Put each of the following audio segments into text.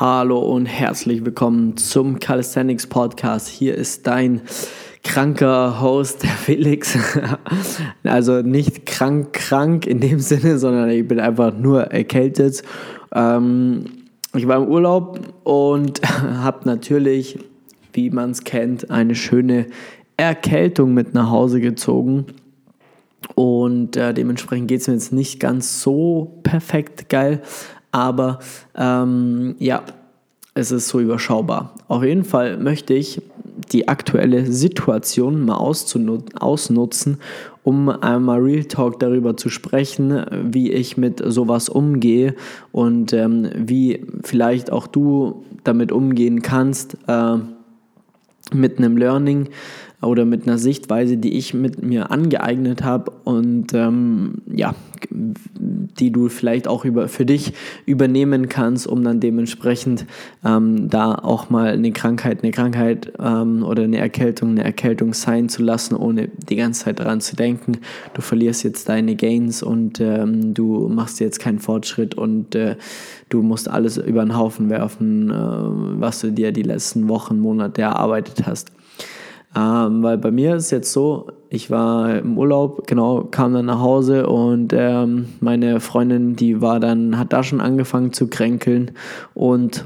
Hallo und herzlich willkommen zum Calisthenics Podcast. Hier ist dein kranker Host, der Felix. also nicht krank, krank in dem Sinne, sondern ich bin einfach nur erkältet. Ähm, ich war im Urlaub und habe natürlich, wie man es kennt, eine schöne Erkältung mit nach Hause gezogen. Und äh, dementsprechend geht es mir jetzt nicht ganz so perfekt geil, aber ähm, ja, es ist so überschaubar. Auf jeden Fall möchte ich die aktuelle Situation mal ausnutzen, um einmal Real Talk darüber zu sprechen, wie ich mit sowas umgehe und ähm, wie vielleicht auch du damit umgehen kannst äh, mit einem Learning oder mit einer Sichtweise, die ich mit mir angeeignet habe und ähm, ja, die du vielleicht auch über, für dich übernehmen kannst, um dann dementsprechend ähm, da auch mal eine Krankheit, eine Krankheit ähm, oder eine Erkältung, eine Erkältung sein zu lassen, ohne die ganze Zeit daran zu denken. Du verlierst jetzt deine Gains und ähm, du machst jetzt keinen Fortschritt und äh, du musst alles über den Haufen werfen, äh, was du dir die letzten Wochen, Monate erarbeitet hast. Ähm, weil bei mir ist jetzt so, ich war im Urlaub, genau, kam dann nach Hause und ähm, meine Freundin, die war dann, hat da schon angefangen zu kränkeln und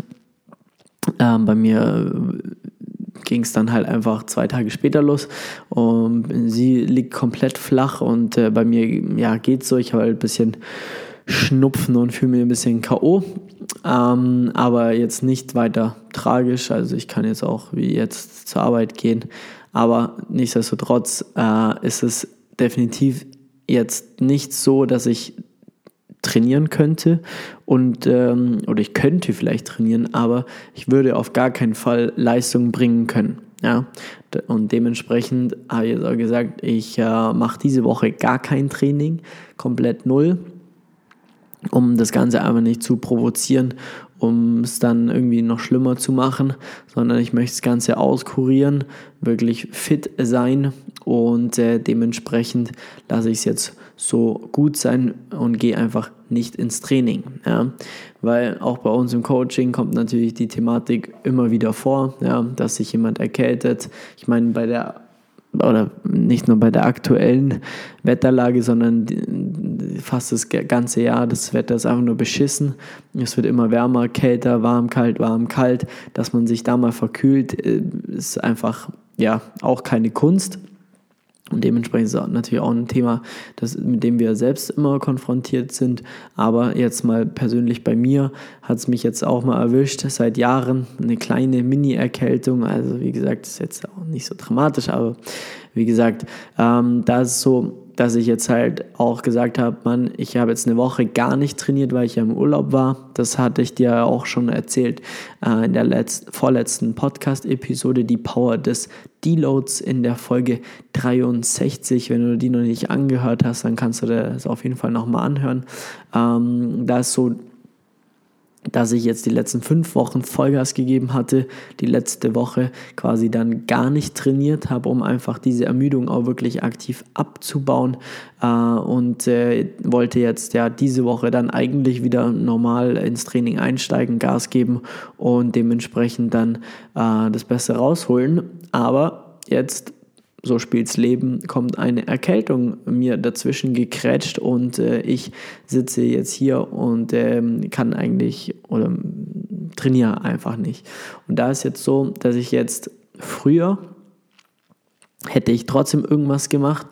ähm, bei mir ging es dann halt einfach zwei Tage später los. Und sie liegt komplett flach und äh, bei mir ja, geht es so. Ich habe halt ein bisschen Schnupfen und fühle mich ein bisschen K.O. Ähm, aber jetzt nicht weiter tragisch. Also ich kann jetzt auch wie jetzt zur Arbeit gehen. Aber nichtsdestotrotz äh, ist es definitiv jetzt nicht so, dass ich trainieren könnte und ähm, oder ich könnte vielleicht trainieren, aber ich würde auf gar keinen Fall Leistung bringen können. Ja, und dementsprechend habe ich jetzt auch gesagt, ich äh, mache diese Woche gar kein Training, komplett null, um das Ganze einfach nicht zu provozieren um es dann irgendwie noch schlimmer zu machen, sondern ich möchte das Ganze auskurieren, wirklich fit sein und äh, dementsprechend lasse ich es jetzt so gut sein und gehe einfach nicht ins Training. Ja? Weil auch bei uns im Coaching kommt natürlich die Thematik immer wieder vor, ja, dass sich jemand erkältet. Ich meine, bei der oder nicht nur bei der aktuellen Wetterlage, sondern fast das ganze Jahr. Das Wetter ist einfach nur beschissen. Es wird immer wärmer, kälter, warm, kalt, warm, kalt. Dass man sich da mal verkühlt, äh, ist einfach ja auch keine Kunst. Und dementsprechend ist es natürlich auch ein Thema, das, mit dem wir selbst immer konfrontiert sind. Aber jetzt mal persönlich bei mir hat es mich jetzt auch mal erwischt, seit Jahren eine kleine Mini-Erkältung. Also wie gesagt, ist jetzt auch nicht so dramatisch, aber wie gesagt, ähm, da ist so, dass ich jetzt halt auch gesagt habe, Mann, ich habe jetzt eine Woche gar nicht trainiert, weil ich ja im Urlaub war. Das hatte ich dir auch schon erzählt äh, in der letzten, vorletzten Podcast-Episode, die Power des Deloads in der Folge 63. Wenn du die noch nicht angehört hast, dann kannst du das auf jeden Fall nochmal anhören. Ähm, da ist so dass ich jetzt die letzten fünf Wochen Vollgas gegeben hatte, die letzte Woche quasi dann gar nicht trainiert habe, um einfach diese Ermüdung auch wirklich aktiv abzubauen äh, und äh, wollte jetzt ja diese Woche dann eigentlich wieder normal ins Training einsteigen, Gas geben und dementsprechend dann äh, das Beste rausholen. Aber jetzt so spielt's Leben, kommt eine Erkältung mir dazwischen gekrätscht und äh, ich sitze jetzt hier und ähm, kann eigentlich oder trainiere einfach nicht. Und da ist jetzt so, dass ich jetzt früher hätte ich trotzdem irgendwas gemacht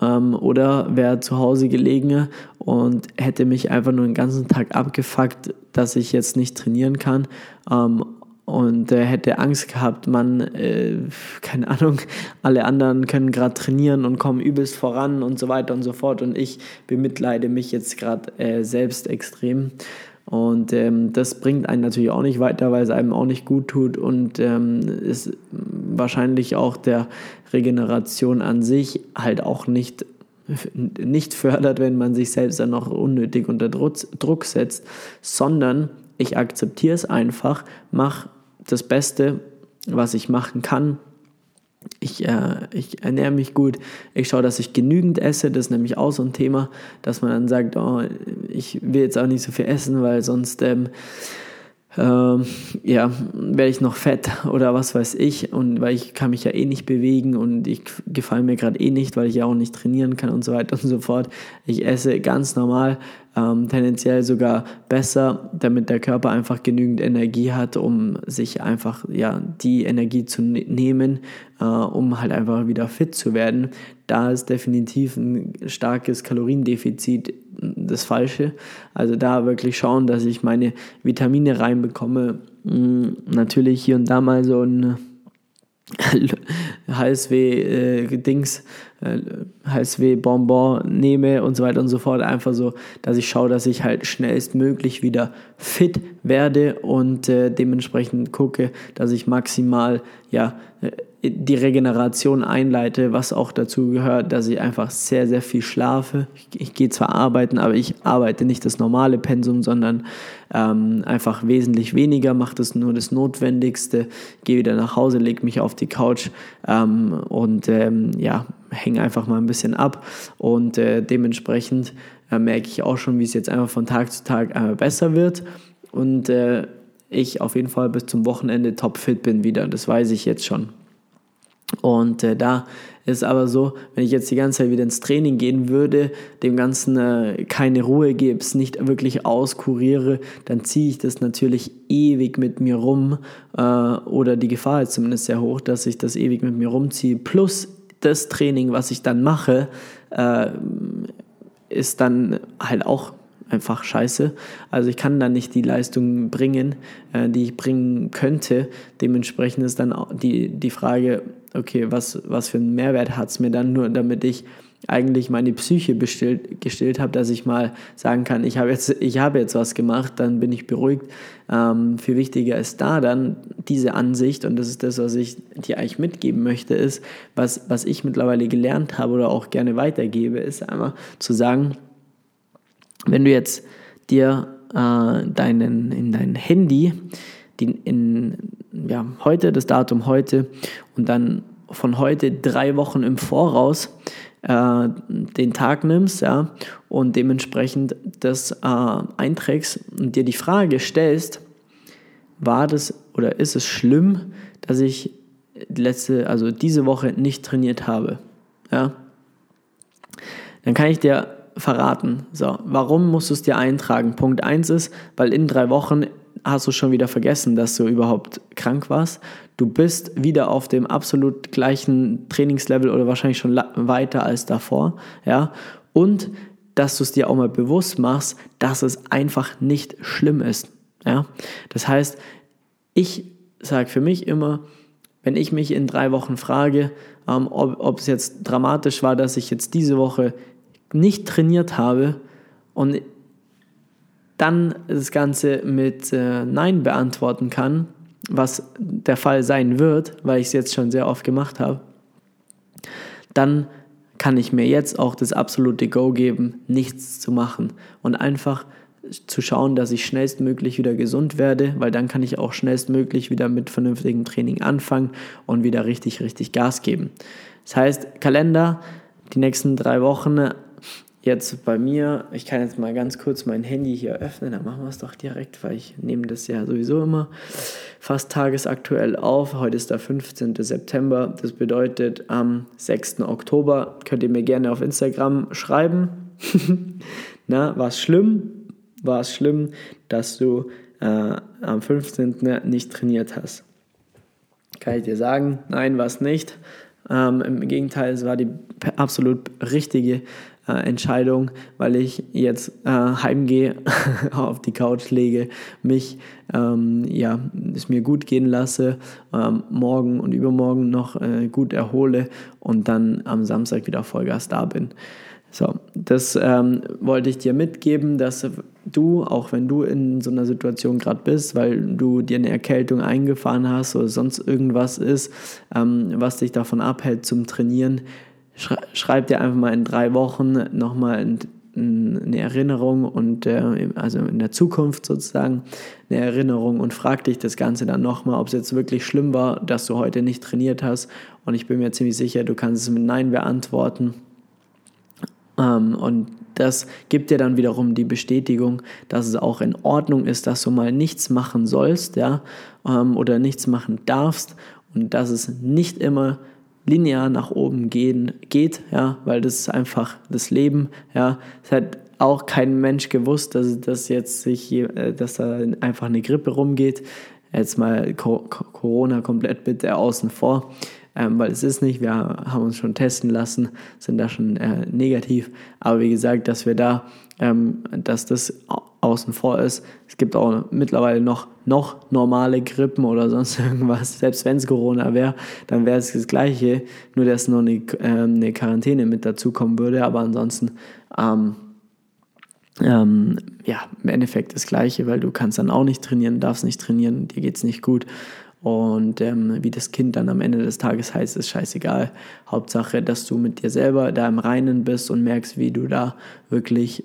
ähm, oder wäre zu Hause gelegen und hätte mich einfach nur den ganzen Tag abgefuckt, dass ich jetzt nicht trainieren kann. Ähm, und er hätte Angst gehabt, man, äh, keine Ahnung, alle anderen können gerade trainieren und kommen übelst voran und so weiter und so fort und ich bemitleide mich jetzt gerade äh, selbst extrem. Und ähm, das bringt einen natürlich auch nicht weiter, weil es einem auch nicht gut tut und ähm, ist wahrscheinlich auch der Regeneration an sich halt auch nicht, nicht fördert, wenn man sich selbst dann noch unnötig unter Druck setzt, sondern ich akzeptiere es einfach, mache das Beste, was ich machen kann. Ich, äh, ich ernähre mich gut, ich schaue, dass ich genügend esse. Das ist nämlich auch so ein Thema, dass man dann sagt, oh, ich will jetzt auch nicht so viel essen, weil sonst ähm, ähm, ja, werde ich noch fett oder was weiß ich und weil ich kann mich ja eh nicht bewegen und ich gefalle mir gerade eh nicht, weil ich ja auch nicht trainieren kann und so weiter und so fort. Ich esse ganz normal, ähm, tendenziell sogar besser, damit der Körper einfach genügend Energie hat, um sich einfach ja die Energie zu ne nehmen, äh, um halt einfach wieder fit zu werden. Da ist definitiv ein starkes Kaloriendefizit das Falsche. Also da wirklich schauen, dass ich meine Vitamine reinbekomme. Hm, natürlich hier und da mal so ein HSW-Dings, äh, HSW-Bonbon äh, nehme und so weiter und so fort. Einfach so, dass ich schaue, dass ich halt schnellstmöglich wieder fit werde und äh, dementsprechend gucke, dass ich maximal ja, äh, die Regeneration einleite, was auch dazu gehört, dass ich einfach sehr, sehr viel schlafe. Ich, ich gehe zwar arbeiten, aber ich arbeite nicht das normale Pensum, sondern ähm, einfach wesentlich weniger, mache das nur das Notwendigste, gehe wieder nach Hause, lege mich auf die Couch ähm, und ähm, ja, hänge einfach mal ein bisschen ab und äh, dementsprechend äh, merke ich auch schon, wie es jetzt einfach von Tag zu Tag äh, besser wird und äh, ich auf jeden Fall bis zum Wochenende topfit bin wieder, das weiß ich jetzt schon. Und äh, da ist aber so, wenn ich jetzt die ganze Zeit wieder ins Training gehen würde, dem Ganzen äh, keine Ruhe gebe, es nicht wirklich auskuriere, dann ziehe ich das natürlich ewig mit mir rum äh, oder die Gefahr ist zumindest sehr hoch, dass ich das ewig mit mir rumziehe. Plus das Training, was ich dann mache, äh, ist dann halt auch einfach scheiße. Also ich kann da nicht die Leistung bringen, äh, die ich bringen könnte. Dementsprechend ist dann die, die Frage, okay, was, was für einen Mehrwert hat es mir dann nur, damit ich eigentlich meine Psyche bestillt, gestillt habe, dass ich mal sagen kann, ich habe jetzt, ich jetzt was gemacht, dann bin ich beruhigt. Ähm, viel wichtiger ist da dann diese Ansicht, und das ist das, was ich dir eigentlich mitgeben möchte, ist, was, was ich mittlerweile gelernt habe oder auch gerne weitergebe, ist einmal zu sagen, wenn du jetzt dir äh, deinen, in dein Handy die, in, ja, heute, das Datum heute und dann von heute drei Wochen im Voraus äh, den Tag nimmst ja, und dementsprechend das äh, einträgst und dir die Frage stellst, war das oder ist es schlimm, dass ich letzte, also diese Woche nicht trainiert habe? Ja? Dann kann ich dir verraten. So, warum musst du es dir eintragen? Punkt 1 ist, weil in drei Wochen hast du schon wieder vergessen, dass du überhaupt krank warst. Du bist wieder auf dem absolut gleichen Trainingslevel oder wahrscheinlich schon weiter als davor. Ja? Und dass du es dir auch mal bewusst machst, dass es einfach nicht schlimm ist. Ja? Das heißt, ich sage für mich immer, wenn ich mich in drei Wochen frage, ähm, ob, ob es jetzt dramatisch war, dass ich jetzt diese Woche nicht trainiert habe und dann das Ganze mit äh, Nein beantworten kann, was der Fall sein wird, weil ich es jetzt schon sehr oft gemacht habe, dann kann ich mir jetzt auch das absolute Go geben, nichts zu machen und einfach zu schauen, dass ich schnellstmöglich wieder gesund werde, weil dann kann ich auch schnellstmöglich wieder mit vernünftigem Training anfangen und wieder richtig, richtig Gas geben. Das heißt, Kalender, die nächsten drei Wochen jetzt bei mir, ich kann jetzt mal ganz kurz mein Handy hier öffnen, dann machen wir es doch direkt, weil ich nehme das ja sowieso immer fast tagesaktuell auf. Heute ist der 15. September, das bedeutet am 6. Oktober könnt ihr mir gerne auf Instagram schreiben. Na, war es schlimm? War es schlimm, dass du äh, am 15. nicht trainiert hast? Kann ich dir sagen, nein, war es nicht. Ähm, Im Gegenteil, es war die absolut richtige äh, Entscheidung, weil ich jetzt äh, heimgehe, auf die Couch lege, mich ähm, ja, es mir gut gehen lasse, ähm, morgen und übermorgen noch äh, gut erhole und dann am Samstag wieder Vollgas da bin. So, das ähm, wollte ich dir mitgeben, dass du, auch wenn du in so einer Situation gerade bist, weil du dir eine Erkältung eingefahren hast oder sonst irgendwas ist, ähm, was dich davon abhält zum Trainieren, schreib dir einfach mal in drei Wochen nochmal eine Erinnerung und äh, also in der Zukunft sozusagen eine Erinnerung und frag dich das Ganze dann nochmal, ob es jetzt wirklich schlimm war, dass du heute nicht trainiert hast. Und ich bin mir ziemlich sicher, du kannst es mit Nein beantworten. Ähm, und das gibt dir dann wiederum die Bestätigung, dass es auch in Ordnung ist, dass du mal nichts machen sollst, ja, ähm, oder nichts machen darfst und dass es nicht immer linear nach oben gehen, geht, ja, weil das ist einfach das Leben, ja. Es hat auch kein Mensch gewusst, dass das jetzt sich, äh, dass da einfach eine Grippe rumgeht. Jetzt mal Corona komplett bitte außen vor ähm, weil es ist nicht, wir haben uns schon testen lassen, sind da schon äh, negativ, aber wie gesagt, dass wir da, ähm, dass das außen vor ist. Es gibt auch mittlerweile noch, noch normale Grippen oder sonst irgendwas. Selbst wenn es Corona wäre, dann wäre es das Gleiche, nur dass noch eine, äh, eine Quarantäne mit dazukommen würde. Aber ansonsten, ähm, ähm, ja, im Endeffekt das Gleiche, weil du kannst dann auch nicht trainieren, darfst nicht trainieren, dir geht es nicht gut. Und ähm, wie das Kind dann am Ende des Tages heißt, ist scheißegal. Hauptsache, dass du mit dir selber da im Reinen bist und merkst, wie du da wirklich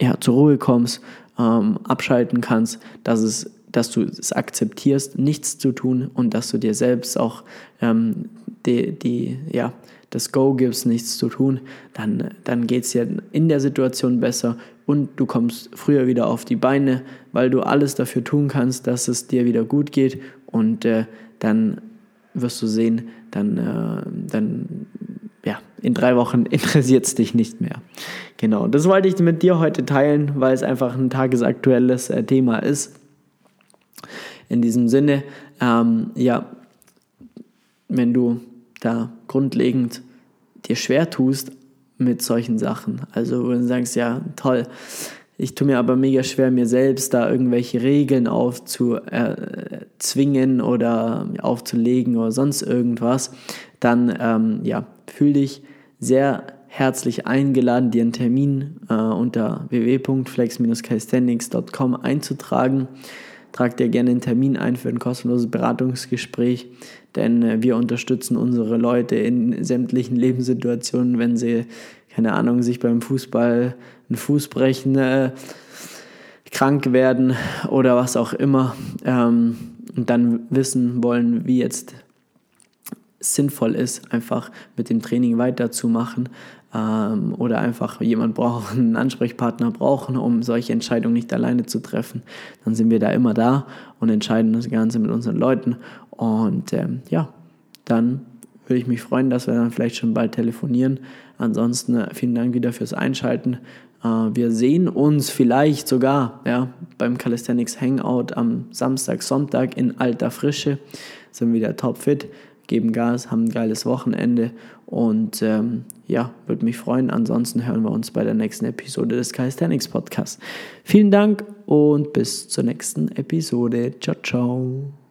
ja, zur Ruhe kommst, ähm, abschalten kannst, dass, es, dass du es akzeptierst, nichts zu tun und dass du dir selbst auch ähm, die, die, ja, das Go gibst, nichts zu tun, dann, dann geht es dir in der Situation besser und du kommst früher wieder auf die Beine, weil du alles dafür tun kannst, dass es dir wieder gut geht und äh, dann wirst du sehen, dann, äh, dann ja, in drei Wochen interessiert es dich nicht mehr. Genau, das wollte ich mit dir heute teilen, weil es einfach ein tagesaktuelles äh, Thema ist. In diesem Sinne, ähm, ja, wenn du da grundlegend dir schwer tust, mit solchen Sachen. Also, wo du sagst, ja, toll, ich tue mir aber mega schwer, mir selbst da irgendwelche Regeln aufzuzwingen oder aufzulegen oder sonst irgendwas, dann ähm, ja, fühl dich sehr herzlich eingeladen, dir einen Termin äh, unter www.flex-calisthenics.com einzutragen. Trag dir gerne einen Termin ein für ein kostenloses Beratungsgespräch, denn äh, wir unterstützen unsere Leute in sämtlichen Lebenssituationen, wenn sie keine Ahnung, sich beim Fußball einen Fuß brechen, äh, krank werden oder was auch immer ähm, und dann wissen wollen, wie jetzt sinnvoll ist, einfach mit dem Training weiterzumachen ähm, oder einfach jemand brauchen, einen Ansprechpartner brauchen, um solche Entscheidungen nicht alleine zu treffen, dann sind wir da immer da und entscheiden das Ganze mit unseren Leuten und ähm, ja, dann würde ich mich freuen, dass wir dann vielleicht schon bald telefonieren. Ansonsten äh, vielen Dank wieder fürs Einschalten. Äh, wir sehen uns vielleicht sogar ja, beim Calisthenics Hangout am Samstag, Sonntag in alter Frische. Sind wieder topfit, geben Gas, haben ein geiles Wochenende und ähm, ja, würde mich freuen. Ansonsten hören wir uns bei der nächsten Episode des Calisthenics Podcasts. Vielen Dank und bis zur nächsten Episode. Ciao, ciao.